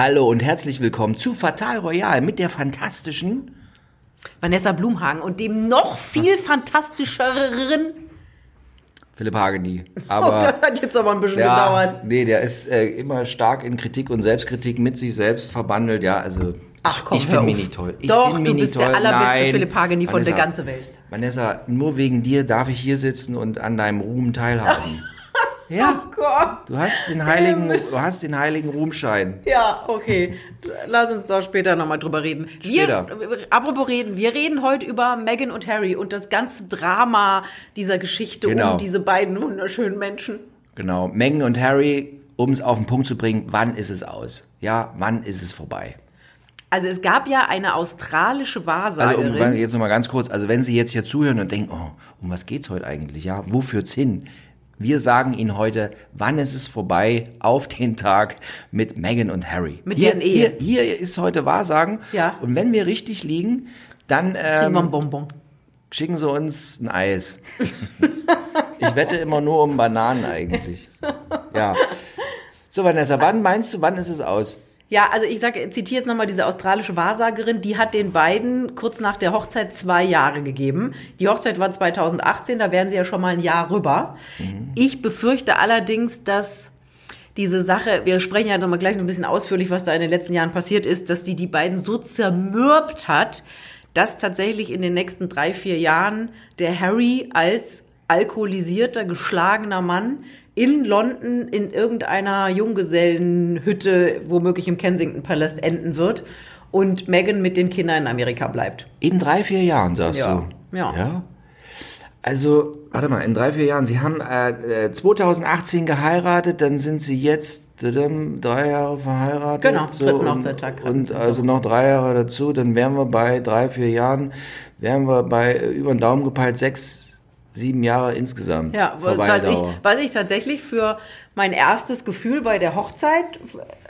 Hallo und herzlich willkommen zu Fatal Royal mit der fantastischen Vanessa Blumhagen und dem noch viel fantastischeren. Philipp Hageni. Oh, Aber das hat jetzt aber ein bisschen ja, gedauert. nee, der ist äh, immer stark in Kritik und Selbstkritik mit sich selbst verbandelt. Ja, also Ach komm, ich finde mich nicht toll. Ich Doch, du nicht bist der allerbeste Nein. Philipp Hageni von der Vanessa, ganzen Welt. Vanessa, nur wegen dir darf ich hier sitzen und an deinem Ruhm teilhaben. ja, Oh Gott. du hast den heiligen, du hast den heiligen Ruhmschein. Ja, okay. Lass uns da später nochmal drüber reden. Später. Wir, apropos reden, wir reden heute über Meghan und Harry und das ganze Drama dieser Geschichte Genau. um diese beiden wunderschönen Menschen. Genau. Meghan und Harry, um es auf den Punkt zu bringen, wann ist es aus? Ja, wann ist es vorbei? Also es gab ja eine australische Also Wahrsagerin. um, jetzt nochmal ganz kurz, also wenn Sie jetzt hier zuhören und denken, oh, um was geht's heute eigentlich? Ja, wo führt's hin? Wir sagen Ihnen heute, wann ist es vorbei auf den Tag mit Meghan und Harry. Mit hier, deren Ehe. Hier, hier ist heute Wahrsagen. Ja. Und wenn wir richtig liegen, dann wir ein ähm, Bonbon. schicken Sie uns ein Eis. ich wette immer nur um Bananen eigentlich. Ja. So, Vanessa, wann meinst du, wann ist es aus? Ja, also ich sage, zitiere jetzt nochmal diese australische Wahrsagerin, die hat den beiden kurz nach der Hochzeit zwei Jahre gegeben. Die Hochzeit war 2018, da wären sie ja schon mal ein Jahr rüber. Ich befürchte allerdings, dass diese Sache, wir sprechen ja nochmal gleich noch ein bisschen ausführlich, was da in den letzten Jahren passiert ist, dass die die beiden so zermürbt hat, dass tatsächlich in den nächsten drei, vier Jahren der Harry als alkoholisierter, geschlagener Mann in London in irgendeiner Junggesellenhütte, womöglich im Kensington Palace, enden wird und Meghan mit den Kindern in Amerika bleibt. In drei, vier Jahren, sagst Ja. du? Ja. ja. Also, warte mal, in drei, vier Jahren. Sie haben äh, äh, 2018 geheiratet, dann sind Sie jetzt ähm, drei Jahre verheiratet. Genau, dritten und, Hochzeittag hatten Und Sie also so. noch drei Jahre dazu, dann wären wir bei drei, vier Jahren, wären wir bei äh, über den Daumen gepeilt sechs, sieben Jahre insgesamt. Ja, was ich, was ich tatsächlich für mein erstes Gefühl bei der Hochzeit,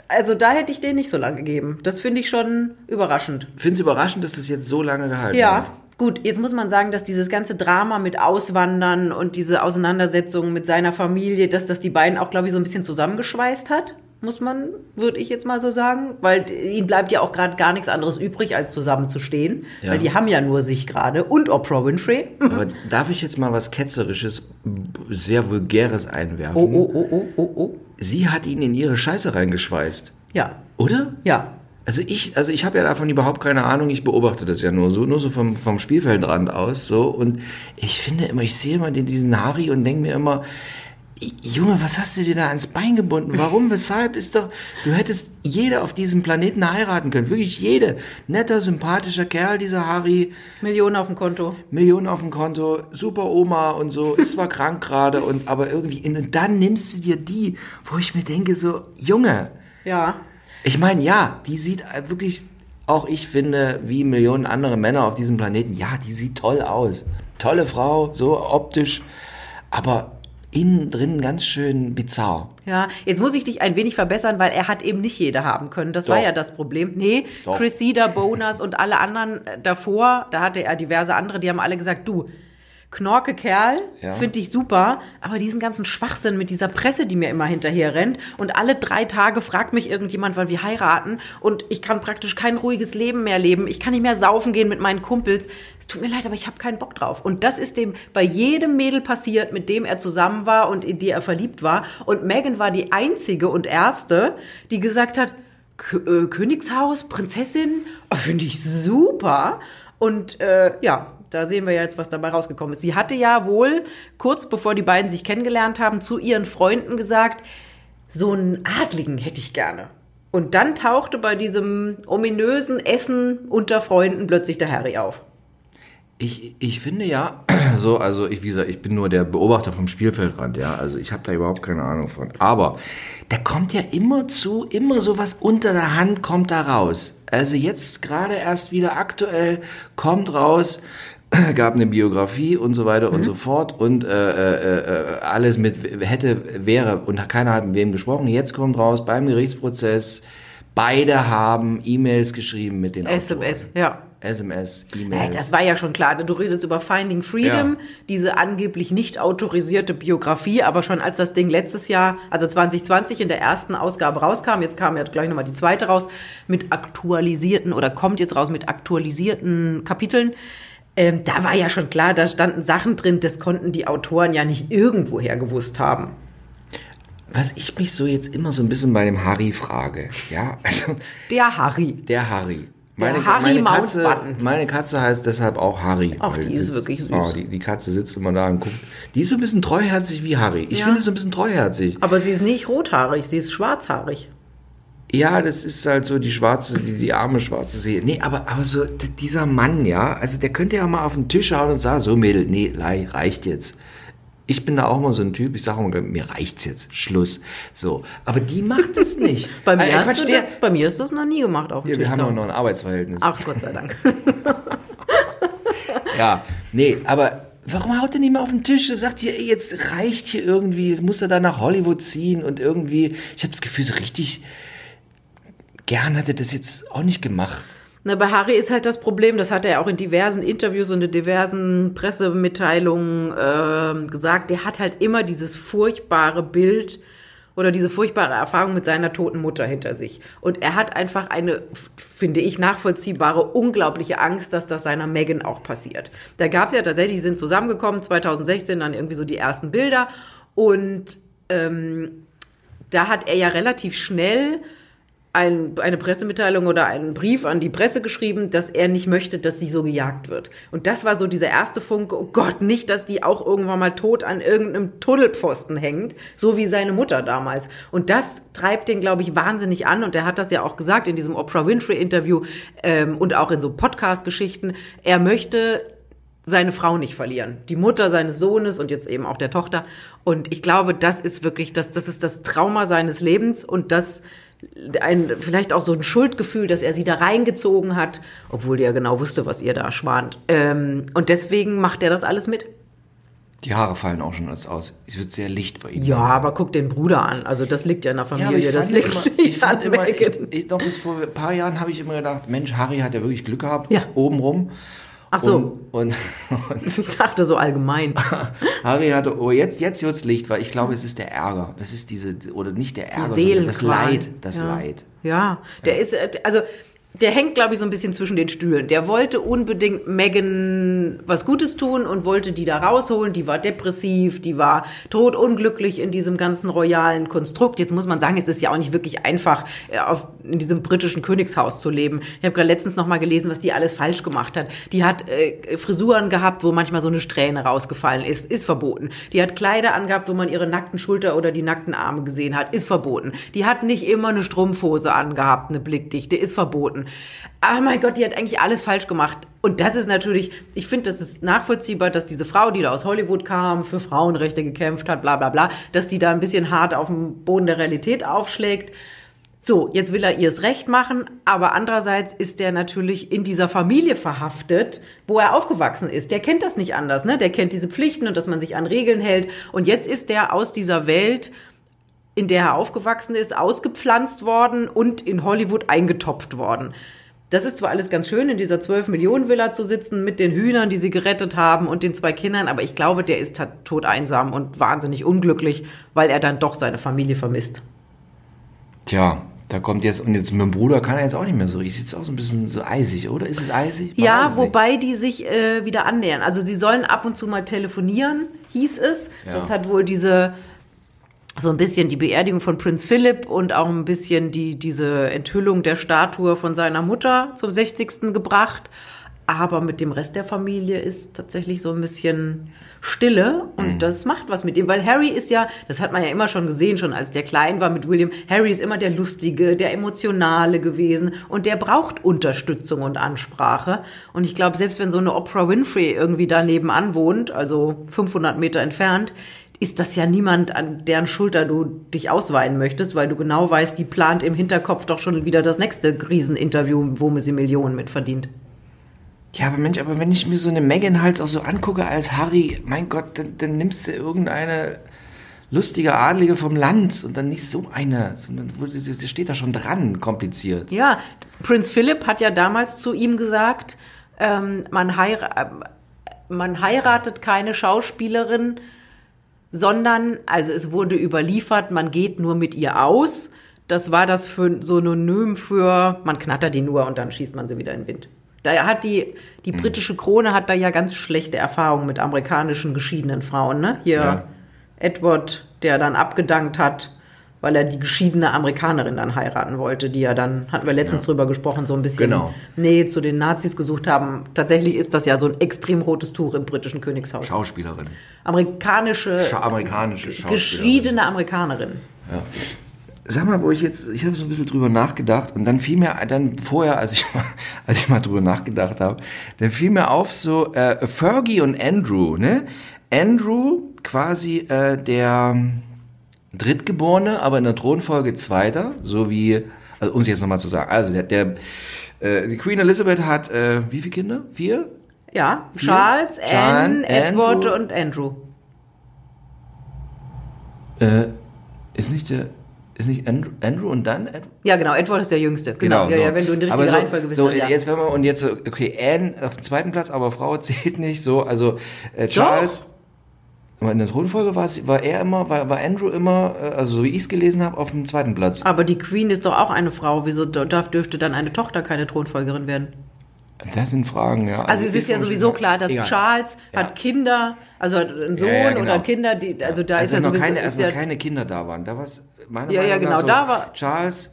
also da hätte ich den nicht so lange gegeben. Das finde ich schon überraschend. Findest du überraschend, dass das jetzt so lange gehalten Ja, hat? gut, jetzt muss man sagen, dass dieses ganze Drama mit Auswandern und diese Auseinandersetzung mit seiner Familie, dass das die beiden auch, glaube ich, so ein bisschen zusammengeschweißt hat, muss man, würde ich jetzt mal so sagen, weil ihnen bleibt ja auch gerade gar nichts anderes übrig, als zusammenzustehen, Ja. weil die haben ja nur sich gerade und Oprah Winfrey. Aber darf ich jetzt mal was Ketzerisches, sehr Vulgäres einwerfen? Oh, oh, oh, oh, oh, oh. Sie hat ihn in ihre Scheiße reingeschweißt. Ja, Oder? ja. Also ich, also ich habe ja davon überhaupt keine Ahnung. Ich beobachte das ja nur so, nur so vom, vom Spielfeldrand aus, so. Und ich finde immer, ich sehe immer den, diesen Harry und denke mir immer, Junge, was hast du dir da ans Bein gebunden? Warum, weshalb? Ist doch, du hättest jede auf diesem Planeten heiraten können. Wirklich jede. Netter, sympathischer Kerl, dieser Harry. Millionen auf dem Konto. Millionen auf dem Konto, super Oma und so, ist zwar krank gerade und aber irgendwie, und dann nimmst du dir die, wo ich mir denke, so, Junge, Ja. ich meine, ja, die sieht wirklich, auch ich finde, wie Millionen andere Männer auf diesem Planeten, ja, die sieht toll aus. Tolle Frau, so optisch, aber innen drin ganz schön bizarr. Ja, jetzt muss ich dich ein wenig verbessern, weil er hat eben nicht jede haben können. Das war Doch. ja das Problem. Nee, Doch. Cressida, Bonus und alle anderen äh, davor, da hatte er diverse andere, die haben alle gesagt, du, Knorke Kerl, Ja. finde ich super, aber diesen ganzen Schwachsinn mit dieser Presse, die mir immer hinterher rennt und alle drei Tage fragt mich irgendjemand, wann wir heiraten und ich kann praktisch kein ruhiges Leben mehr leben. Ich kann nicht mehr saufen gehen mit meinen Kumpels. Es tut mir leid, aber ich habe keinen Bock drauf. Und das ist dem bei jedem Mädel passiert, mit dem er zusammen war und in die er verliebt war. Und Megan war die einzige und erste, die gesagt hat, äh, Königshaus, Prinzessin, oh, finde ich super. Und äh, ja, da sehen wir jetzt, was dabei rausgekommen ist. Sie hatte ja wohl kurz bevor die beiden sich kennengelernt haben, zu ihren Freunden gesagt, so einen Adligen hätte ich gerne. Und dann tauchte bei diesem ominösen Essen unter Freunden plötzlich der Harry auf. Ich, ich finde ja, so, also ich, wie gesagt, ich bin nur der Beobachter vom Spielfeldrand, ja, also ich habe da überhaupt keine Ahnung von. Aber da kommt ja immer zu, immer so was unter der Hand kommt da raus. Also jetzt gerade erst wieder aktuell kommt raus, gab eine Biografie und so weiter und so fort und äh, äh, äh, alles mit hätte, wäre und keiner hat mit wem gesprochen. Jetzt kommt raus beim Gerichtsprozess, beide haben E-Mails geschrieben mit den Autoren. SMS, ja. SMS, E-Mails. Das war ja schon klar. Du redest über Finding Freedom, Ja. diese angeblich nicht autorisierte Biografie, aber schon als das Ding letztes Jahr, also 2020 in der ersten Ausgabe rauskam, jetzt kam ja gleich nochmal die zweite raus, mit aktualisierten oder kommt jetzt raus mit aktualisierten Kapiteln. Ähm, da war ja schon klar, da standen Sachen drin, das konnten die Autoren ja nicht irgendwoher gewusst haben. Was ich mich so jetzt immer so ein bisschen bei dem Harry frage, ja, also Der Harry. der Harry. Der Harry meine, Katze, meine Katze heißt deshalb auch Harry. Weil die ist wirklich süß. Oh, die, die Katze sitzt immer da und guckt. Die ist so ein bisschen treuherzig wie Harry. Ich Ja. finde so ein bisschen treuherzig. Aber sie ist nicht rothaarig, sie ist schwarzhaarig. Ja, das ist halt so die schwarze, die, die arme schwarze Seele. Nee, aber, aber so dieser Mann, ja, also der könnte ja mal auf den Tisch hauen und sagen, so Mädel, nee, reicht jetzt. Ich bin da auch mal so ein Typ, ich sage immer, mir reicht's jetzt, Schluss. So, aber die macht es nicht. Bei mir, Äh, hast du das, bei mir ist das noch nie gemacht auf dem ja, wir Tisch. haben auch noch ein Arbeitsverhältnis. Ach, Gott sei Dank. Ja, nee, aber warum haut er nicht mal auf den Tisch? Er sagt hier, ey, jetzt reicht hier irgendwie, jetzt muss er da nach Hollywood ziehen und irgendwie, ich habe das Gefühl, so richtig gern hat er das jetzt auch nicht gemacht. Na, bei Harry ist halt das Problem, das hat er auch in diversen Interviews und in diversen Pressemitteilungen ähm, gesagt, der hat halt immer dieses furchtbare Bild oder diese furchtbare Erfahrung mit seiner toten Mutter hinter sich. Und er hat einfach eine, finde ich, nachvollziehbare, unglaubliche Angst, dass das seiner Megan auch passiert. Da gab es ja tatsächlich, die sind zusammengekommen, 2016 dann irgendwie so die ersten Bilder und ähm, da hat er ja relativ schnell ein, eine Pressemitteilung oder einen Brief an die Presse geschrieben, dass er nicht möchte, dass sie so gejagt wird. Und das war so dieser erste Funke, oh Gott, nicht, dass die auch irgendwann mal tot an irgendeinem Tunnelpfosten hängt, so wie seine Mutter damals. Und das treibt den, glaube ich, wahnsinnig an. Und er hat das ja auch gesagt in diesem Oprah Winfrey-Interview ähm, und auch in so Podcast-Geschichten. Er möchte seine Frau nicht verlieren. Die Mutter seines Sohnes und jetzt eben auch der Tochter. Und ich glaube, das ist wirklich, das, das ist das Trauma seines Lebens und das ein, vielleicht auch so ein Schuldgefühl, dass er sie da reingezogen hat, obwohl ja genau wusste, was ihr da schwant. Ähm, und deswegen macht er das alles mit. Die Haare fallen auch schon als aus. Es wird sehr licht bei ihm. Ja, aber guck den Bruder an. Also das liegt ja in der Ja, Familie. ich das fand liegt immer, ich fand an immer, ich, ich, noch bis vor ein paar Jahren habe ich immer gedacht, Mensch, Harry hat ja wirklich Glück gehabt, Ja. obenrum. Ach so. Und, und, Ich dachte so allgemein. Harry hatte, oh, jetzt, jetzt wird's Licht, weil ich glaube, es ist der Ärger. Das ist diese, oder nicht der Ärger, Die sondern das. Leid. Das ja. Leid. Ja, der ist, äh, also der hängt, glaube ich, so ein bisschen zwischen den Stühlen. Der wollte unbedingt Megan was Gutes tun und wollte die da rausholen. Die war depressiv, die war totunglücklich in diesem ganzen royalen Konstrukt. Jetzt muss man sagen, es ist ja auch nicht wirklich einfach, äh, auf, in diesem britischen Königshaus zu leben. Ich habe gerade letztens noch mal gelesen, was die alles falsch gemacht hat. Die hat äh, Frisuren gehabt, wo manchmal so eine Strähne rausgefallen ist, ist verboten. Die hat Kleider angehabt, wo man ihre nackten Schulter oder die nackten Arme gesehen hat, ist verboten. Die hat nicht immer eine Strumpfhose angehabt, eine blickdichte, ist verboten. Ah mein Gott, die hat eigentlich alles falsch gemacht. Und das ist natürlich, ich finde, das ist nachvollziehbar, dass diese Frau, die da aus Hollywood kam, für Frauenrechte gekämpft hat, bla bla bla, dass die da ein bisschen hart auf dem Boden der Realität aufschlägt. So, jetzt will er ihrs Recht machen, aber andererseits ist der natürlich in dieser Familie verhaftet, wo er aufgewachsen ist. Der kennt das nicht anders, ne? Der kennt diese Pflichten und dass man sich an Regeln hält. Und jetzt ist der aus dieser Welt, in der er aufgewachsen ist, ausgepflanzt worden und in Hollywood eingetopft worden. Das ist zwar alles ganz schön, in dieser 12-Millionen-Villa zu sitzen mit den Hühnern, die sie gerettet haben und den zwei Kindern, aber ich glaube, der ist tot- todeinsam und wahnsinnig unglücklich, weil er dann doch seine Familie vermisst. Tja, da kommt jetzt, und jetzt mit dem Bruder kann er jetzt auch nicht mehr so. Ich sitze auch so ein bisschen so eisig, oder? Ist es eisig? Man Ja, es wobei die sich äh, wieder annähern. Also sie sollen ab und zu mal telefonieren, hieß es. Ja. Das hat wohl diese so ein bisschen die Beerdigung von Prinz Philipp und auch ein bisschen die, diese Enthüllung der Statue von seiner Mutter zum 60. gebracht. Aber mit dem Rest der Familie ist tatsächlich so ein bisschen Stille und Mhm. das macht was mit ihm, weil Harry ist ja, das hat man ja immer schon gesehen, schon als der klein war mit William, Harry ist immer der Lustige, der Emotionale gewesen und der braucht Unterstützung und Ansprache und ich glaube, selbst wenn so eine Oprah Winfrey irgendwie da nebenan wohnt, also 500 Meter entfernt, ist das ja niemand, an deren Schulter du dich ausweinen möchtest, weil du genau weißt, die plant im Hinterkopf doch schon wieder das nächste Rieseninterview, wo sie Millionen mit verdient. Ja, aber Mensch, aber wenn ich mir so eine Megan halt auch so angucke als Harry, mein Gott, dann, dann nimmst du irgendeine lustige Adlige vom Land und dann nicht so eine, sondern das das steht da schon dran, kompliziert. Ja, Prinz Philipp hat ja damals zu ihm gesagt, ähm, man, heira äh, man heiratet keine Schauspielerin, sondern, also es wurde überliefert, man geht nur mit ihr aus. Das war das für Synonym für, man knattert die nur und dann schießt man sie wieder in den Wind. Da hat die, die britische Krone hat da ja ganz schlechte Erfahrungen mit amerikanischen geschiedenen Frauen, ne? Hier Ja. Edward, der dann abgedankt hat, weil er die geschiedene Amerikanerin dann heiraten wollte, die ja dann, hatten wir letztens drüber gesprochen, so ein bisschen Genau. Nähe zu den Nazis gesucht haben. Tatsächlich ist das ja so ein extrem rotes Tuch im britischen Königshaus. Schauspielerin. Amerikanische, Scha amerikanische Schauspielerin. geschiedene Amerikanerin. Sag mal, wo ich jetzt, ich habe so ein bisschen drüber nachgedacht und dann fiel mir, dann vorher, als ich mal, als ich mal drüber nachgedacht habe, dann fiel mir auf so äh, Fergie und Andrew, ne? Andrew quasi äh, der Drittgeborene, aber in der Thronfolge Zweiter, so wie, also um es jetzt nochmal zu sagen, also der, der äh, die Queen Elizabeth hat äh, wie viele Kinder? Vier? Ja, Charles, John, Anne, Edward Andrew. und Andrew. Äh, ist nicht der, ist nicht Andrew, Andrew und dann Edward? Ja, genau, Edward ist der Jüngste. Genau, ja, so. ja, wenn du in der Aber richtigen so, Reihenfolge bist. So, dann ja. jetzt wenn wir und jetzt okay, Anne auf dem zweiten Platz, aber Frau zählt nicht so, also äh, Charles. Aber in der Thronfolge war, es- war er immer, war, war Andrew immer, äh, also so wie ich es gelesen habe, auf dem zweiten Platz. Aber die Queen ist doch auch eine Frau. Wieso darf, dürfte dann eine Tochter keine Thronfolgerin werden? Das sind Fragen, ja. Also, es ist ja sowieso klar, dass Egal. Charles Ja. hat Kinder, also hat einen Sohn Ja, ja, genau. oder Kinder, die, also da also ist ja noch sowieso keine, also ja, noch keine Kinder da waren. Da war's meiner Ja, ja, Meinung nach genau, so, da war- Charles,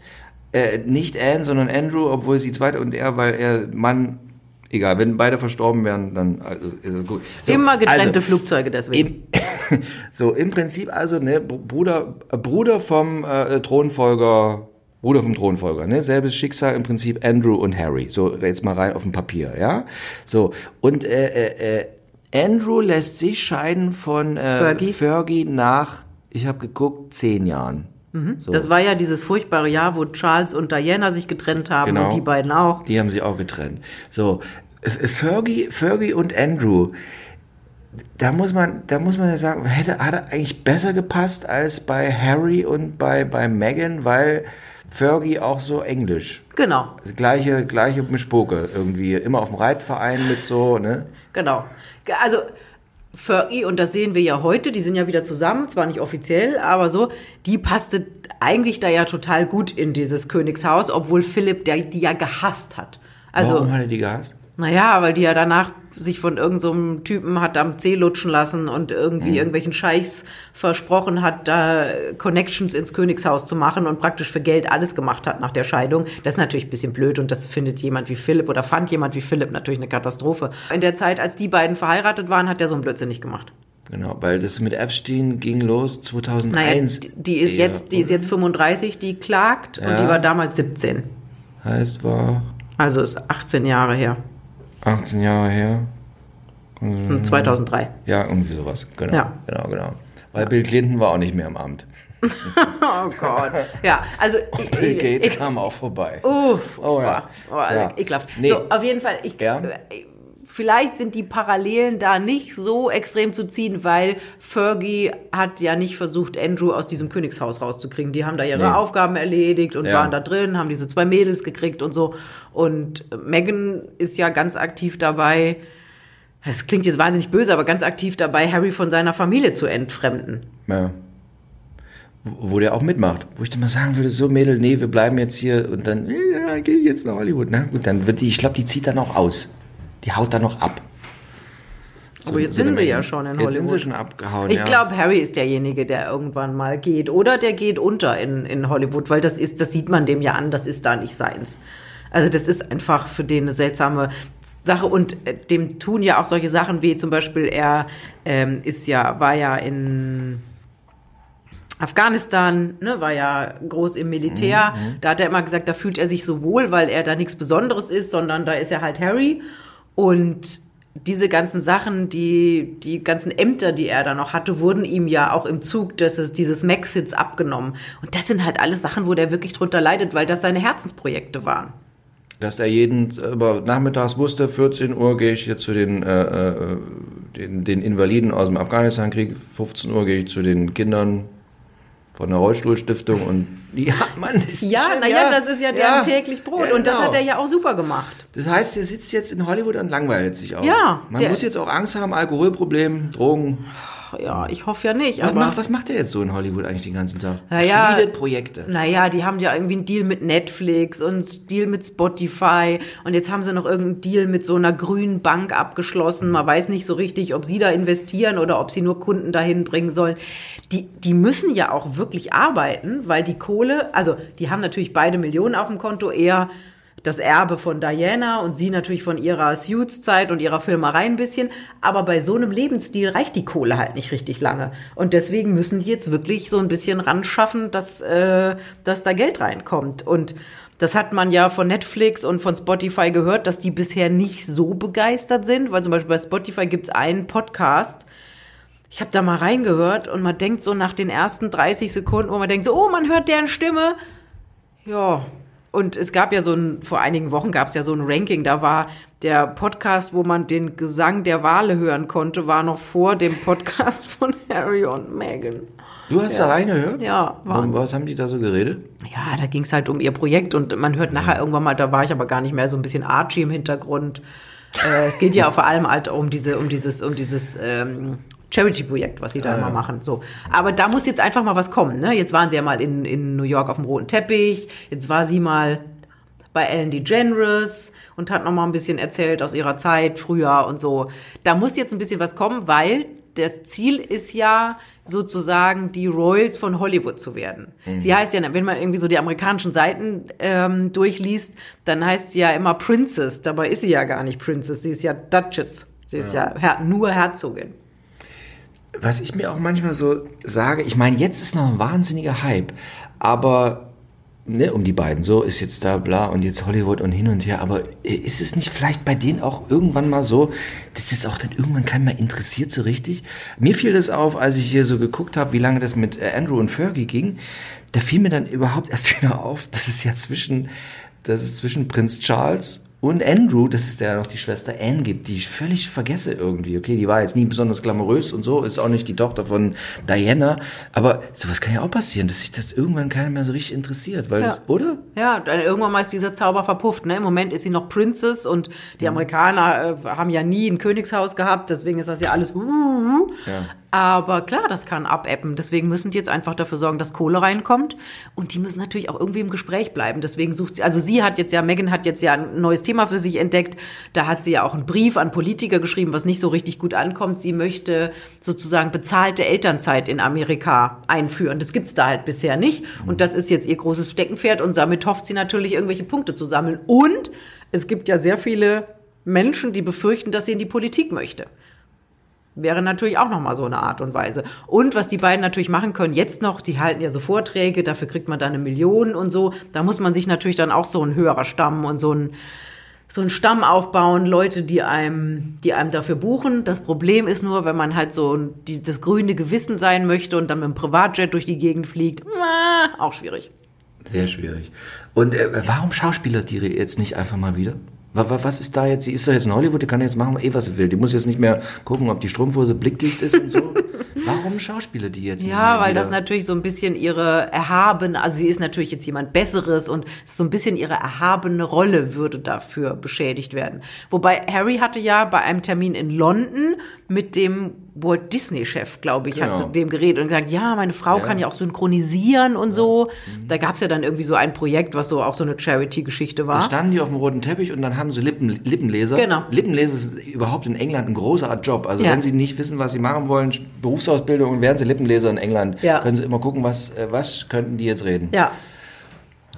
äh, nicht Anne, sondern Andrew, obwohl sie zweite und er, weil er Mann, egal, wenn beide verstorben wären, dann also ist es gut. So, immer getrennte also, Flugzeuge deswegen. Im, so, im Prinzip also, ne, Br- Bruder, äh, Bruder vom äh, Thronfolger, Bruder vom Thronfolger, ne, selbes Schicksal im Prinzip Andrew und Harry. So, jetzt mal rein auf dem Papier, ja. So, und äh, äh, äh, Andrew lässt sich scheiden von äh, Fergie. Fergie nach, ich habe geguckt, zehn Jahren. So. Das war ja dieses furchtbare Jahr, wo Charles und Diana sich getrennt haben Genau. und die beiden auch. Die haben sie auch getrennt. So, Fergie, Fergie und Andrew, da muss man, da muss man ja sagen, hätte, hat er eigentlich besser gepasst als bei Harry und bei, bei Meghan, weil Fergie auch so englisch. Genau, Das gleiche, gleiche Mischpoke irgendwie. Immer auf dem Reitverein mit so, ne? genau. Ge- Also Fergie, und das sehen wir ja heute, die sind ja wieder zusammen, zwar nicht offiziell, aber so, die passte eigentlich da ja total gut in dieses Königshaus, obwohl Philipp der, die ja gehasst hat. Also, Warum hat er die gehasst? Naja, weil die ja danach sich von irgendeinem so Typen hat am Zeh lutschen lassen und irgendwie Mhm. irgendwelchen Scheichs versprochen hat, da Connections ins Königshaus zu machen und praktisch für Geld alles gemacht hat nach der Scheidung. Das ist natürlich ein bisschen blöd und das findet jemand wie Philipp oder fand jemand wie Philipp natürlich eine Katastrophe. In der Zeit, als die beiden verheiratet waren, hat er so einen Blödsinn nicht gemacht. Genau, weil das mit Epstein ging los 2001. Naja, die, die ist eher, jetzt, die ist jetzt 35, die klagt und Ja. die war damals 17. Heißt, war Also ist 18 Jahre her. 18 Jahre her. Und 2003. Ja, irgendwie sowas. Genau, Ja. genau, genau. Weil Bill Clinton war auch nicht mehr im Amt. Oh Gott. Ja, also ich, Bill ich, Gates ich, kam auch vorbei. Uff, Oh ja. oh, Ja. ekelhaft. Nee. So, auf jeden Fall, ich, Ja. äh, vielleicht sind die Parallelen da nicht so extrem zu ziehen, weil Fergie hat ja nicht versucht, Andrew aus diesem Königshaus rauszukriegen. Die haben da ihre Nee. Aufgaben erledigt und Ja. waren da drin, haben diese zwei Mädels gekriegt und so. Und Megan ist ja ganz aktiv dabei, das klingt jetzt wahnsinnig böse, aber ganz aktiv dabei, Harry von seiner Familie zu entfremden. Ja. Wo wo der auch mitmacht. Wo ich dann mal sagen würde, so Mädel, nee, wir bleiben jetzt hier und dann, ja, gehe ich jetzt nach Hollywood. Na gut, dann wird die, ich glaube, die zieht dann auch aus. Die haut dann noch ab. Aber jetzt so sind sie ja schon in Jetzt sind Hollywood. sie schon abgehauen, Ich ja. glaube, Harry ist derjenige, der irgendwann mal geht. Oder der geht unter in, in Hollywood, weil das ist, das sieht man dem ja an, das ist da nicht seins. Also das ist einfach für den eine seltsame Sache und äh, dem tun ja auch solche Sachen wie zum Beispiel er ähm, ist ja, war ja in Afghanistan, ne, war ja groß im Militär. Da hat er immer gesagt, da fühlt er sich so wohl, weil er da nichts Besonderes ist, sondern da ist er halt Harry. Und diese ganzen Sachen, die, die ganzen Ämter, die er da noch hatte, wurden ihm ja auch im Zug des, dieses Maxits abgenommen. Und das sind halt alles Sachen, wo der wirklich drunter leidet, weil das seine Herzensprojekte waren. Dass er jeden aber nachmittags wusste, 14 Uhr gehe ich hier zu den, äh, äh, den, den Invaliden aus dem Afghanistan-Krieg, 15 Uhr gehe ich zu den Kindern von der Rollstuhlstiftung und ja, Mann, ist Ja, schon- naja, das ist ja deren täglich Brot. ja, Und das genau. hat er ja auch super gemacht. Das heißt, er sitzt jetzt in Hollywood und langweilt sich auch. Ja, Man der- muss jetzt auch Angst haben, Alkoholproblem, Drogen. Ja, ich hoffe ja nicht. Was aber macht, was macht er jetzt so in Hollywood eigentlich den ganzen Tag? Naja. Schmiedet Projekte. Naja, die haben ja irgendwie einen Deal mit Netflix und einen Deal mit Spotify und jetzt haben sie noch irgendeinen Deal mit so einer grünen Bank abgeschlossen. Man weiß nicht so richtig, ob sie da investieren oder ob sie nur Kunden dahin bringen sollen. Die, die müssen ja auch wirklich arbeiten, weil die Kohle, also die haben natürlich beide Millionen auf dem Konto, eher das Erbe von Diana und sie natürlich von ihrer Suits-Zeit und ihrer Filmerei ein bisschen. Aber bei so einem Lebensstil reicht die Kohle halt nicht richtig lange. Und deswegen müssen die jetzt wirklich so ein bisschen ran schaffen, dass, äh, dass da Geld reinkommt. Und das hat man ja von Netflix und von Spotify gehört, dass die bisher nicht so begeistert sind, weil zum Beispiel bei Spotify gibt es einen Podcast, ich habe da mal reingehört und man denkt so nach den ersten 30 Sekunden, wo man denkt so, oh, man hört deren Stimme. Ja. Und es gab ja so ein, vor einigen Wochen gab es ja so ein Ranking, da war der Podcast, wo man den Gesang der Wale hören konnte, war noch vor dem Podcast von Harry und Meghan. Du hast da reingehört? Ja, Um Wahnsinn. was haben die da so geredet? Ja, da ging es halt um ihr Projekt und man hört nachher irgendwann mal, da war ich aber gar nicht mehr so ein bisschen Archie im Hintergrund. Äh, es geht ja vor allem halt um diese, um dieses, um dieses ähm, Charity-Projekt, was sie da immer machen. So. Aber da muss jetzt einfach mal was kommen. Ne? Jetzt waren sie ja mal in, in New York auf dem roten Teppich, jetzt war sie mal bei Ellen DeGeneres und hat noch mal ein bisschen erzählt aus ihrer Zeit früher und so. Da muss jetzt ein bisschen was kommen, weil das Ziel ist ja sozusagen die Royals von Hollywood zu werden. Sie heißt ja, wenn man irgendwie so die amerikanischen Seiten ähm, durchliest, dann heißt sie ja immer Princess. Dabei ist sie ja gar nicht Princess, sie ist ja Duchess. Sie ist ja, Her nur Herzogin. Was ich mir auch manchmal so sage, ich meine, jetzt ist noch ein wahnsinniger Hype, aber ne, um die beiden, so ist jetzt da bla und jetzt Hollywood und hin und her, aber äh, ist es nicht vielleicht bei denen auch irgendwann mal so, dass das auch dann irgendwann keinen mehr interessiert so richtig? Mir fiel das auf, als ich hier so geguckt habe, wie lange das mit äh, Andrew und Fergie ging, da fiel mir dann überhaupt erst wieder auf, dass es ja zwischen, dass es zwischen Prinz Charles und Andrew, das ist ja noch die Schwester Anne gibt, die ich völlig vergesse irgendwie. Okay, die war jetzt nie besonders glamourös und so, ist auch nicht die Tochter von Diana, aber sowas kann ja auch passieren, dass sich das irgendwann keiner mehr so richtig interessiert, weil Ja. das, oder? Ja, irgendwann mal ist dieser Zauber verpufft. Ne? Im Moment ist sie noch Princess und die Amerikaner äh, haben ja nie ein Königshaus gehabt, deswegen ist das ja alles. Uh, Ja. Aber klar, das kann abebben. Deswegen müssen die jetzt einfach dafür sorgen, dass Kohle reinkommt. Und die müssen natürlich auch irgendwie im Gespräch bleiben. Deswegen sucht sie, also sie hat jetzt ja, Megan hat jetzt ja ein neues Thema für sich entdeckt. Da hat sie ja auch einen Brief an Politiker geschrieben, was nicht so richtig gut ankommt. Sie möchte sozusagen bezahlte Elternzeit in Amerika einführen. Das gibt's da halt bisher nicht. Und das ist jetzt ihr großes Steckenpferd. Und damit hofft sie natürlich, irgendwelche Punkte zu sammeln. Und es gibt ja sehr viele Menschen, die befürchten, dass sie in die Politik möchte. Wäre natürlich auch nochmal so eine Art und Weise. Und was die beiden natürlich machen können, jetzt noch, die halten ja so Vorträge, dafür kriegt man dann eine Million und so. Da muss man sich natürlich dann auch so ein höherer Stamm und so ein, so ein Stamm aufbauen, Leute, die einem, die einem dafür buchen. Das Problem ist nur, wenn man halt so die, das grüne Gewissen sein möchte und dann mit dem Privatjet durch die Gegend fliegt, na, auch schwierig. Sehr schwierig. Und äh, warum schauspielert die jetzt nicht einfach mal wieder? Wa- wa- Was ist da jetzt? Sie ist doch jetzt in Hollywood, die kann jetzt machen, eh was sie will. Die muss jetzt nicht mehr gucken, ob die Strumpfhose blickdicht ist und so. Warum schauspielert die jetzt nicht Ja, weil wieder? das natürlich so ein bisschen ihre erhabene, also sie ist natürlich jetzt jemand Besseres und so ein bisschen ihre erhabene Rolle würde dafür beschädigt werden. Wobei Harry hatte ja bei einem Termin in London mit dem Walt Disney-Chef, glaube ich, Genau. hat dem geredet und gesagt, ja, meine Frau Ja. kann ja auch synchronisieren und so. Da gab's ja dann irgendwie so ein Projekt, was so auch so eine Charity-Geschichte Da war. standen die auf dem roten Teppich und dann haben sie Lippen, Lippenleser. Genau. Lippenleser ist überhaupt in England ein großer Job. Also Ja. wenn sie nicht wissen, was sie machen wollen, Berufsausbildung und werden sie Lippenleser in England, Ja. können sie immer gucken, was, äh, was könnten die jetzt reden. Ja.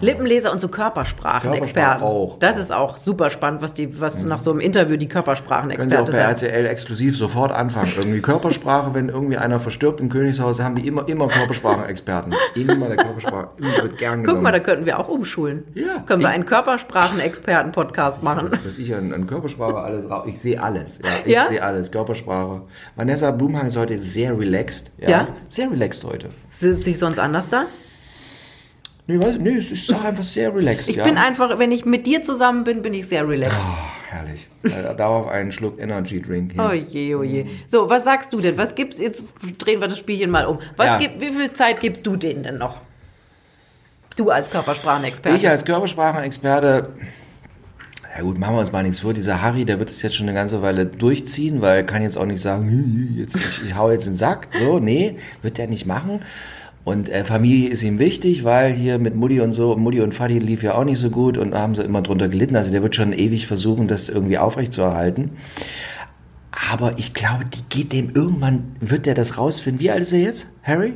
Lippenleser und so Körpersprachenexperten. Körpersprache auch. Das ist auch super spannend, was die, was nach so einem Interview die Können sie auch sagen. RTL exklusiv sofort anfangen. Irgendwie Körpersprache, wenn irgendwie einer verstirbt im Königshaus, haben die immer, immer Körpersprachenexperten. immer der Körpersprache. Immer wird gern genommen. Guck mal, da könnten wir auch umschulen. Ja. Können wir einen Körpersprachen-Experten-Podcast machen. Was, was ich an, an Körpersprache alles raus. Ich sehe alles. Ja, ich Ja? sehe alles. Körpersprache. Vanessa Blumhang ist heute sehr relaxed. Ja. Ja? Sehr relaxed heute. Sitze ich sonst anders da? Nee, weiß, nee, es ist auch einfach sehr relaxed. Ich ja. bin einfach, wenn ich mit dir zusammen bin, bin ich sehr relaxed. herrlich. Äh, Darauf einen Schluck Energy Drink. hier. Oh je, oh je. So, was sagst du denn? Was gibt's, jetzt drehen wir das Spielchen mal um. Was Ja. gibt, wie viel Zeit gibst du denen denn noch? Du als Körpersprachenexperte. Ich als Körpersprachenexperte, ja gut, machen wir uns mal nichts vor. Dieser Harry, der wird es jetzt schon eine ganze Weile durchziehen, weil er kann jetzt auch nicht sagen, jetzt, ich, ich hau jetzt in den Sack. So, nee, wird der nicht machen. Und äh, Familie ist ihm wichtig, weil hier mit Mutti und so, Mutti und Vati lief ja auch nicht so gut und haben sie immer drunter gelitten. Also der wird schon ewig versuchen, das irgendwie aufrechtzuerhalten. Aber ich glaube, die geht dem irgendwann, wird der das rausfinden. Wie alt ist er jetzt, Harry?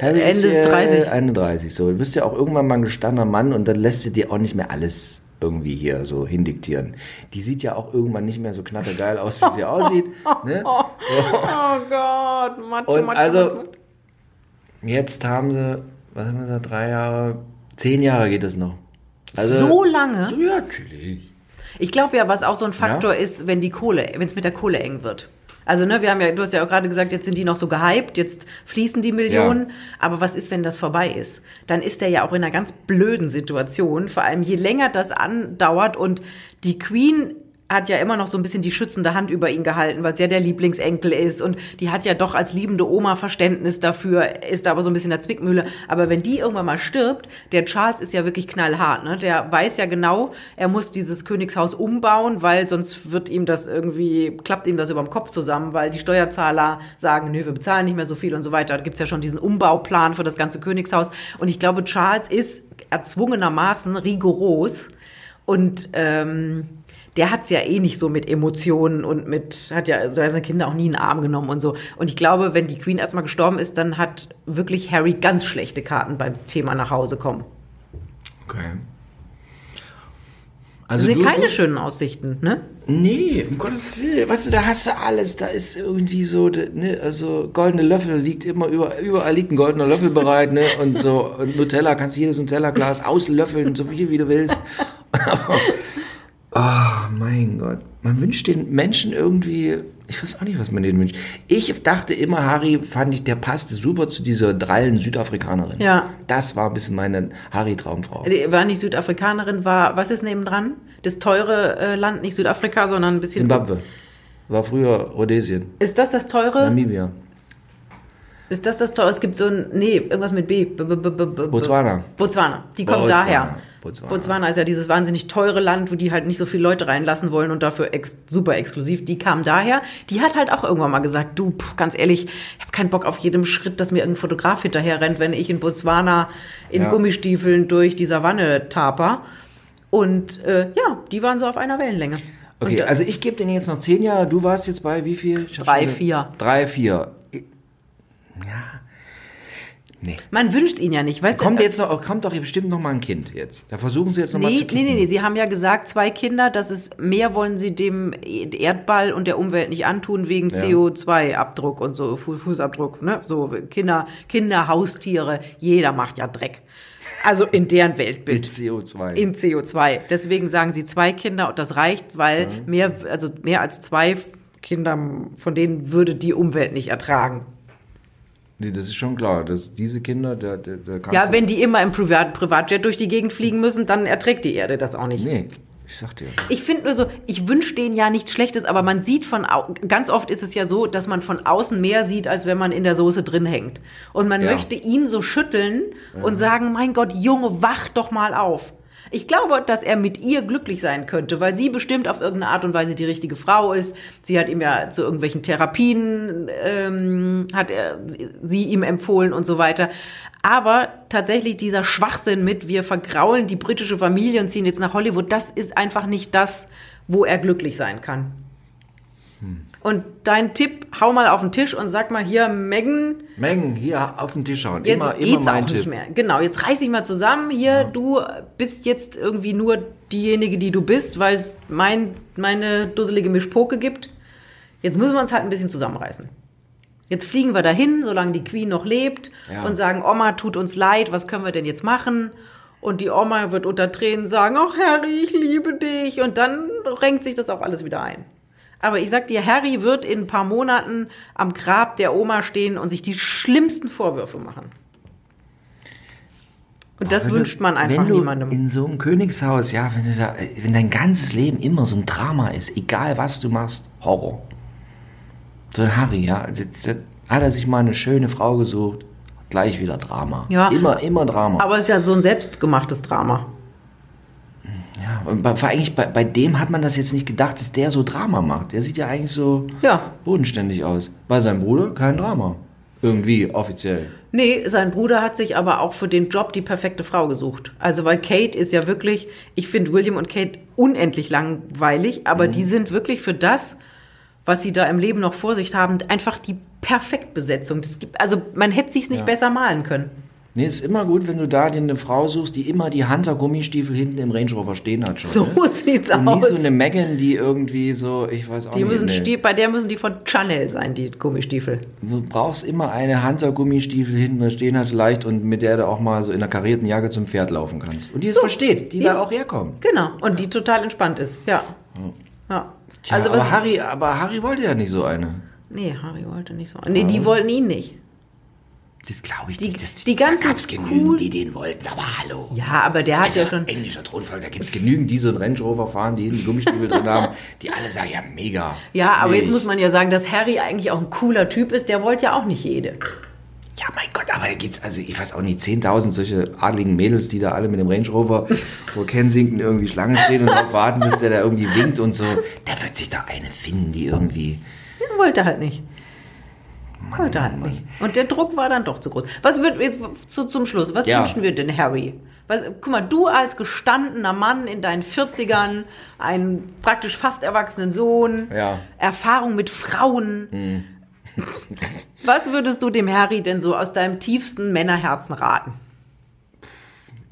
Harry Ende ist 30. 31. So, du bist ja auch irgendwann mal ein gestandener Mann und dann lässt sie dir auch nicht mehr alles irgendwie hier so hindiktieren. Die sieht ja auch irgendwann nicht mehr so knattergeil aus, wie sie aussieht. Ne? Oh Gott, Mathe, Und Mathe, also, Mathe. Jetzt haben sie, was haben wir gesagt, drei Jahre, zehn Jahre geht es noch. Also, So lange? So, ja, natürlich. Ich glaube ja, was auch so ein Faktor ist, wenn die Kohle, wenn es mit der Kohle eng wird. Also, ne, wir haben ja, du hast ja auch gerade gesagt, jetzt sind die noch so gehypt, jetzt fließen die Millionen. Aber was ist, wenn das vorbei ist? Dann ist der ja auch in einer ganz blöden Situation. Vor allem, je länger das andauert und die Queen hat ja immer noch so ein bisschen die schützende Hand über ihn gehalten, weil es ja der Lieblingsenkel ist und die hat ja doch als liebende Oma Verständnis dafür, ist da aber so ein bisschen der Zwickmühle. Aber wenn die irgendwann mal stirbt, der Charles ist ja wirklich knallhart, ne? Der weiß ja genau, er muss dieses Königshaus umbauen, weil sonst wird ihm das irgendwie, klappt ihm das überm Kopf zusammen, weil die Steuerzahler sagen, nö, wir bezahlen nicht mehr so viel und so weiter. Da gibt's ja schon diesen Umbauplan für das ganze Königshaus. Und ich glaube, Charles ist erzwungenermaßen rigoros und ähm, der hat's ja eh nicht so mit Emotionen und mit, hat ja seine Kinder auch nie in den Arm genommen und so. Und ich glaube, wenn die Queen erstmal gestorben ist, dann hat wirklich Harry ganz schlechte Karten beim Thema nach Hause kommen. Okay. Das Also sind du, keine schönen Aussichten, ne? Nee, um Gottes Willen. Weißt du, da hast du alles. Da ist irgendwie so, ne, also goldene Löffel liegt immer über, überall liegt ein goldener Löffel bereit, ne? Und so und Nutella, kannst jedes Nutella-Glas auslöffeln, so viel wie du willst. oh mein Gott. Man wünscht den Menschen irgendwie, ich weiß auch nicht, was man denen wünscht. Ich dachte immer, Harry fand ich, der passte super zu dieser drallen Südafrikanerin. Ja. Das war ein bisschen meine Harry-Traumfrau. Die War nicht Südafrikanerin, war, was ist nebendran? Das teure äh, Land, nicht Südafrika, sondern ein bisschen. Zimbabwe. War früher Rhodesien. Ist das das teure? Namibia. Ist das das teure? Es gibt so ein, nee, irgendwas mit B. B b b Botswana. Botswana. Die kommt daher. Botswana. Botswana ist ja dieses wahnsinnig teure Land, wo die halt nicht so viele Leute reinlassen wollen und dafür ex super exklusiv. Die kam daher. Die hat halt auch irgendwann mal gesagt, du, pff, ganz ehrlich, ich habe keinen Bock auf jedem Schritt, dass mir irgendein Fotograf hinterher rennt, wenn ich in Botswana in Ja. Gummistiefeln durch die Savanne taper. Und äh, ja, die waren so auf einer Wellenlänge. Okay, und, also ich gebe denen jetzt noch zehn Jahre. Du warst jetzt bei wie viel? Drei, vier. Drei, vier. Ja. Nee. man wünscht ihn ja nicht, weißt Kommt du? jetzt noch, kommt doch bestimmt noch mal ein Kind jetzt. Da versuchen sie jetzt noch mal Nee, zu nee, kicken. nee, nee, sie haben ja gesagt, zwei Kinder, das ist, mehr wollen sie dem Erdball und der Umwelt nicht antun wegen Ja. CO2-Abdruck und so, Fu- Fußabdruck, ne? So, Kinder, Kinder, Haustiere, jeder macht ja Dreck. Also in deren Weltbild. CO2. In CO2. Deswegen sagen sie zwei Kinder und das reicht, weil mehr, also mehr als zwei Kinder, von denen würde die Umwelt nicht ertragen. Nee, das ist schon klar. Dass diese Kinder, da, da, da kannst Ja, wenn die immer im Privat Privatjet durch die Gegend fliegen müssen, dann erträgt die Erde das auch nicht. Nee, ich sag dir. Ich finde nur so, ich wünsche denen ja nichts Schlechtes, aber man sieht von, au ganz oft ist es ja so, dass man von außen mehr sieht, als wenn man in der Soße drin hängt. Und man Ja. möchte ihn so schütteln und sagen, mein Gott, Junge, wach doch mal auf. Ich glaube, dass er mit ihr glücklich sein könnte, weil sie bestimmt auf irgendeine Art und Weise die richtige Frau ist. Sie hat ihm ja zu irgendwelchen Therapien, ähm, hat er, sie ihm empfohlen und so weiter. Aber tatsächlich dieser Schwachsinn mit, wir vergraulen die britische Familie und ziehen jetzt nach Hollywood, das ist einfach nicht das, wo er glücklich sein kann. Und dein Tipp, hau mal auf den Tisch und sag mal hier, Megan, Mengen, hier auf den Tisch hauen. jetzt immer, immer geht's mein auch Tipp. nicht mehr. Genau, jetzt reiß dich mal zusammen. Hier, du bist jetzt irgendwie nur diejenige, die du bist, weil es mein, meine dusselige Mischpoke gibt. Jetzt müssen wir uns halt ein bisschen zusammenreißen. Jetzt fliegen wir dahin, solange die Queen noch lebt Ja. und sagen, Oma, tut uns leid, was können wir denn jetzt machen? Und die Oma wird unter Tränen sagen, ach Harry, ich liebe dich. Und dann renkt sich das auch alles wieder ein. Aber ich sag dir, Harry wird in ein paar Monaten am Grab der Oma stehen und sich die schlimmsten Vorwürfe machen. Und das wünscht man einfach wenn du niemandem. In so einem Königshaus, ja, wenn, du da, wenn dein ganzes Leben immer so ein Drama ist, egal was du machst, Horror. So ein Harry, ja, hat er sich mal eine schöne Frau gesucht, gleich wieder Drama. Ja. Immer, immer Drama. Aber es ist ja so ein selbstgemachtes Drama. Ja, und bei, eigentlich bei, bei dem hat man das jetzt nicht gedacht, dass der so Drama macht. Der sieht ja eigentlich so Ja. bodenständig aus. Bei seinem Bruder kein Drama. Irgendwie, offiziell. Nee, sein Bruder hat sich aber auch für den Job die perfekte Frau gesucht. Also, weil Kate ist ja wirklich, ich finde William und Kate unendlich langweilig, aber die sind wirklich für das, was sie da im Leben noch vor sich haben, einfach die Perfektbesetzung. Das gibt, also, man hätte sich's nicht Ja. besser malen können. Nee, ist immer gut, wenn du da dir eine Frau suchst, die immer die Hunter-Gummistiefel hinten im Range Rover stehen hat schon. So ne? sieht's Und nicht aus. so eine Megan, die irgendwie so, ich weiß auch die nicht. müssen nee. Bei der müssen die von Chanel sein, die Gummistiefel. Du brauchst immer eine Hunter-Gummistiefel hinten stehen hat, leicht und mit der du auch mal so in einer karierten Jacke zum Pferd laufen kannst. Und die es versteht, die Ja. da auch herkommen. Genau. Und die total entspannt ist. Ja. Ja. Tja, also aber, Harry, aber Harry wollte ja nicht so eine. Nee, Harry wollte nicht so. Nee, die wollten ihn nicht. Das glaube ich Die- nicht. Das, die ganzen da gab's genügend, cool- die den wollten, aber hallo. Ja, aber der hat Also, ja schon. englischer Thronfolger, da gibt es genügend, die so einen Range Rover fahren, die die Gummistiefel drin haben, die alle sagen, ja, mega. Ja, aber jetzt muss man ja sagen, dass Harry eigentlich auch ein cooler Typ ist. Der wollte ja auch nicht jede. Ja, mein Gott, aber da gibt's, also ich weiß auch nicht, 10.000 solche adligen Mädels, die da alle mit dem Range Rover vor Kensington irgendwie Schlange stehen und darauf warten, bis der da irgendwie winkt und so. Da wird sich da eine finden, die irgendwie. Den wollte halt nicht. Wollte halt nicht. Und der Druck war dann doch zu groß. Was wird jetzt zu, zum Schluss? Was Ja. wünschen wir denn Harry? Was, guck mal, du als gestandener Mann in deinen 40ern, einen praktisch fast erwachsenen Sohn, Ja. Erfahrung mit Frauen. Was würdest du dem Harry denn so aus deinem tiefsten Männerherzen raten?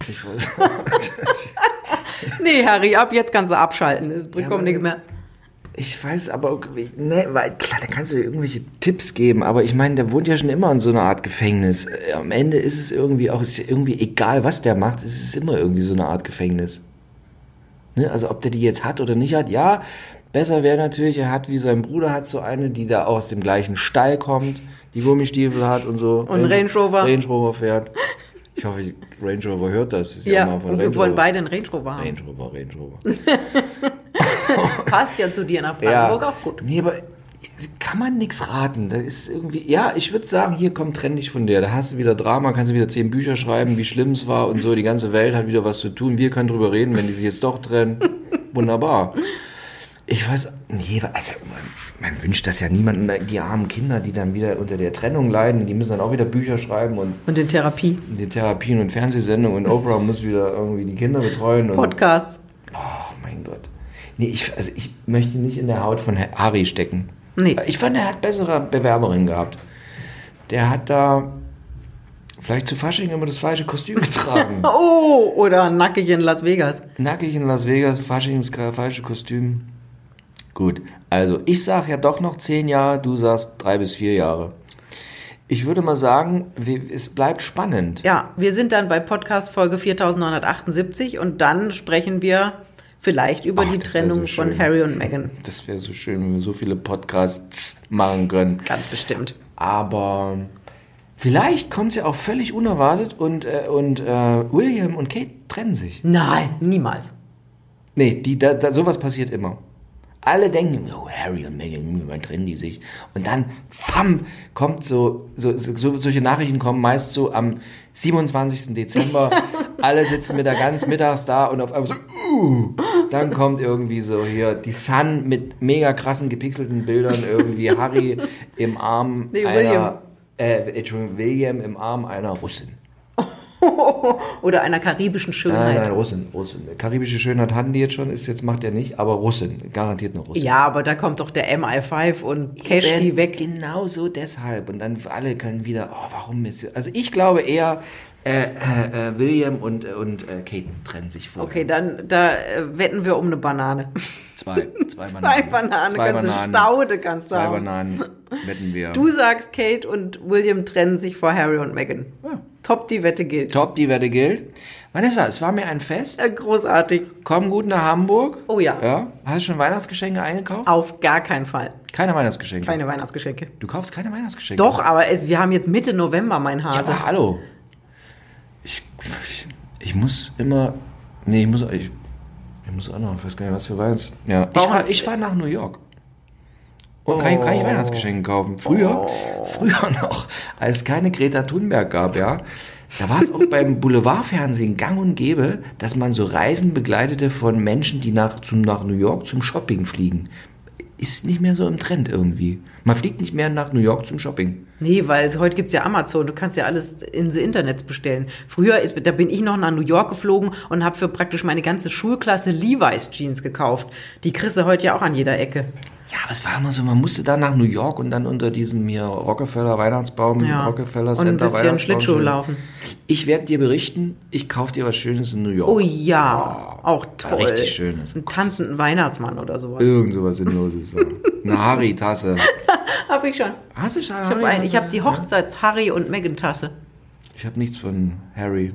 Ich weiß. Nee, Harry, ab jetzt kannst du abschalten. Es Ja, kommt aber- nichts mehr. Ich weiß aber, ne, weil klar, da kannst du dir irgendwelche Tipps geben, aber ich meine, der wohnt ja schon immer in so einer Art Gefängnis. Äh, Am Ende ist es irgendwie auch, ist irgendwie egal, was der macht, es ist immer irgendwie so eine Art Gefängnis. Ne? Also ob der die jetzt hat oder nicht hat, ja, besser wäre natürlich, er hat wie sein Bruder hat so eine, die da aus dem gleichen Stall kommt, die Gummistiefel hat und so. Und Range Rover. Range Rover fährt. Ich hoffe, Range Rover hört das. das Ja, und wir Range wollen beide einen Range Rover haben. Range Rover, Range Rover. Passt ja zu dir nach Brandenburg auch gut. Nee, aber kann man nichts raten. Da ist irgendwie, ja, ich würde sagen, hier komm, trenn dich von der. Da hast du wieder Drama, kannst du wieder zehn Bücher schreiben, wie schlimm es war und so. Die ganze Welt hat wieder was zu tun. Wir können drüber reden, wenn die sich jetzt doch trennen. Wunderbar. Ich weiß, nee, also man, man wünscht das ja niemandem, die armen Kinder, die dann wieder unter der Trennung leiden, die müssen dann auch wieder Bücher schreiben und Und in Therapie. die Therapien und Fernsehsendungen und Oprah muss wieder irgendwie die Kinder betreuen. Und, Podcasts. Oh mein Gott. Nee, ich, also ich möchte nicht in der Haut von Harry stecken. Nee. Ich fand, er hat bessere Bewerberinnen gehabt. Der hat da vielleicht zu Fasching immer das falsche Kostüm getragen. Oh, oder nackig in Las Vegas. Nackig in Las Vegas, Fasching das falsche Kostüm. Gut, also ich sag ja doch noch zehn Jahre, du sagst drei bis vier Jahre. Ich würde mal sagen, es bleibt spannend. Ja, wir sind dann bei Podcast Folge 4978 und dann sprechen wir vielleicht über Ach, die Trennung so von Harry und Meghan. Das wäre so schön, wenn wir so viele Podcasts machen können. Ganz bestimmt. Aber vielleicht kommt es ja auch völlig unerwartet und, äh, und äh, William und Kate trennen sich. Nein, niemals. Nee, die, da, da, sowas passiert immer. Alle denken, oh, Harry und Meghan, wann trennen die sich? Und dann, fam, kommt so, so, so, solche Nachrichten kommen meist so am 27. Dezember. Alle sitzen mit der ganz mittags da und auf einmal so, uh, dann kommt irgendwie so hier die Sun mit mega krassen gepixelten Bildern, irgendwie Harry im Arm Nee, einer, William. äh, Entschuldigung, William im Arm einer Russin. Oder einer karibischen Nein, Schönheit. nein, Russin, Russin. Karibische Schönheit hatten die jetzt schon, ist jetzt macht er nicht, aber Russin, garantiert eine Russin. Ja, aber da kommt doch der MI5 und cash die weg. Genau so deshalb. Und dann alle können wieder, oh, warum ist Also ich glaube eher, äh, äh, äh, William und, äh, und äh, Kate trennen sich vorher. Okay, dann da äh, wetten wir um eine Banane. Zwei, zwei Bananen. Zwei Bananen, Zwei ganze Bananen. Staude kannst du Zwei haben. Bananen wetten wir. Du sagst, Kate und William trennen sich vor Harry und Meghan. Ja. Top, die Wette gilt. Top, die Wette gilt. Vanessa, es war mir ein Fest. Äh, großartig. Komm gut nach Hamburg. Oh ja. Ja. Hast du schon Weihnachtsgeschenke eingekauft? Auf gar keinen Fall. Keine Weihnachtsgeschenke. Keine Weihnachtsgeschenke. Du kaufst keine Weihnachtsgeschenke. Doch, aber es, wir haben jetzt Mitte November, mein Ja, Hase. aber hallo. Ich, ich, Ich muss immer. Nee, ich muss. Ich, ich muss auch noch. Ich weiß gar nicht, was für Weihnachts. Ja. Ich fahr, ich fahr nach New York. Und kann, ich- kann ich Weihnachtsgeschenke kaufen. Früher, früher noch, als es keine Greta Thunberg gab, ja. Da war es auch beim Boulevardfernsehen gang und gäbe, dass man so Reisen begleitete von Menschen, die nach, zum, nach New York zum Shopping fliegen. Ist nicht mehr so im Trend irgendwie. Man fliegt nicht mehr nach New York zum Shopping. Nee, weil es, heute gibt's ja Amazon, du kannst ja alles in the Internets bestellen. Früher ist, da bin ich noch nach New York geflogen und habe für praktisch meine ganze Schulklasse Levi's Jeans gekauft. Die kriegst du heute ja auch an jeder Ecke. Ja, aber es war immer so, man musste da nach New York und dann unter diesem hier Rockefeller Weihnachtsbaum, Ja. Rockefeller und ein Center bisschen Weihnachtsbaum Schlittschuh laufen. Ich werde dir berichten, ich kaufe dir was Schönes in New York. Oh ja, auch toll. richtig schönes. Einen tanzenden Weihnachtsmann oder sowas. Irgend sowas Sinnloses. So. Eine Harry-Tasse. Hab ich schon. Hast du schon eine Ich habe ein, ich hab Harry-Tasse? die Hochzeits-Harry und Meghan-Tasse. Ich habe nichts von Harry.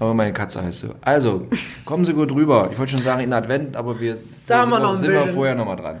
Aber meine Katze heißt so. Also, kommen Sie gut rüber. Ich wollte schon sagen in Advent, aber wir Da sind wir sind wir vorher nochmal dran.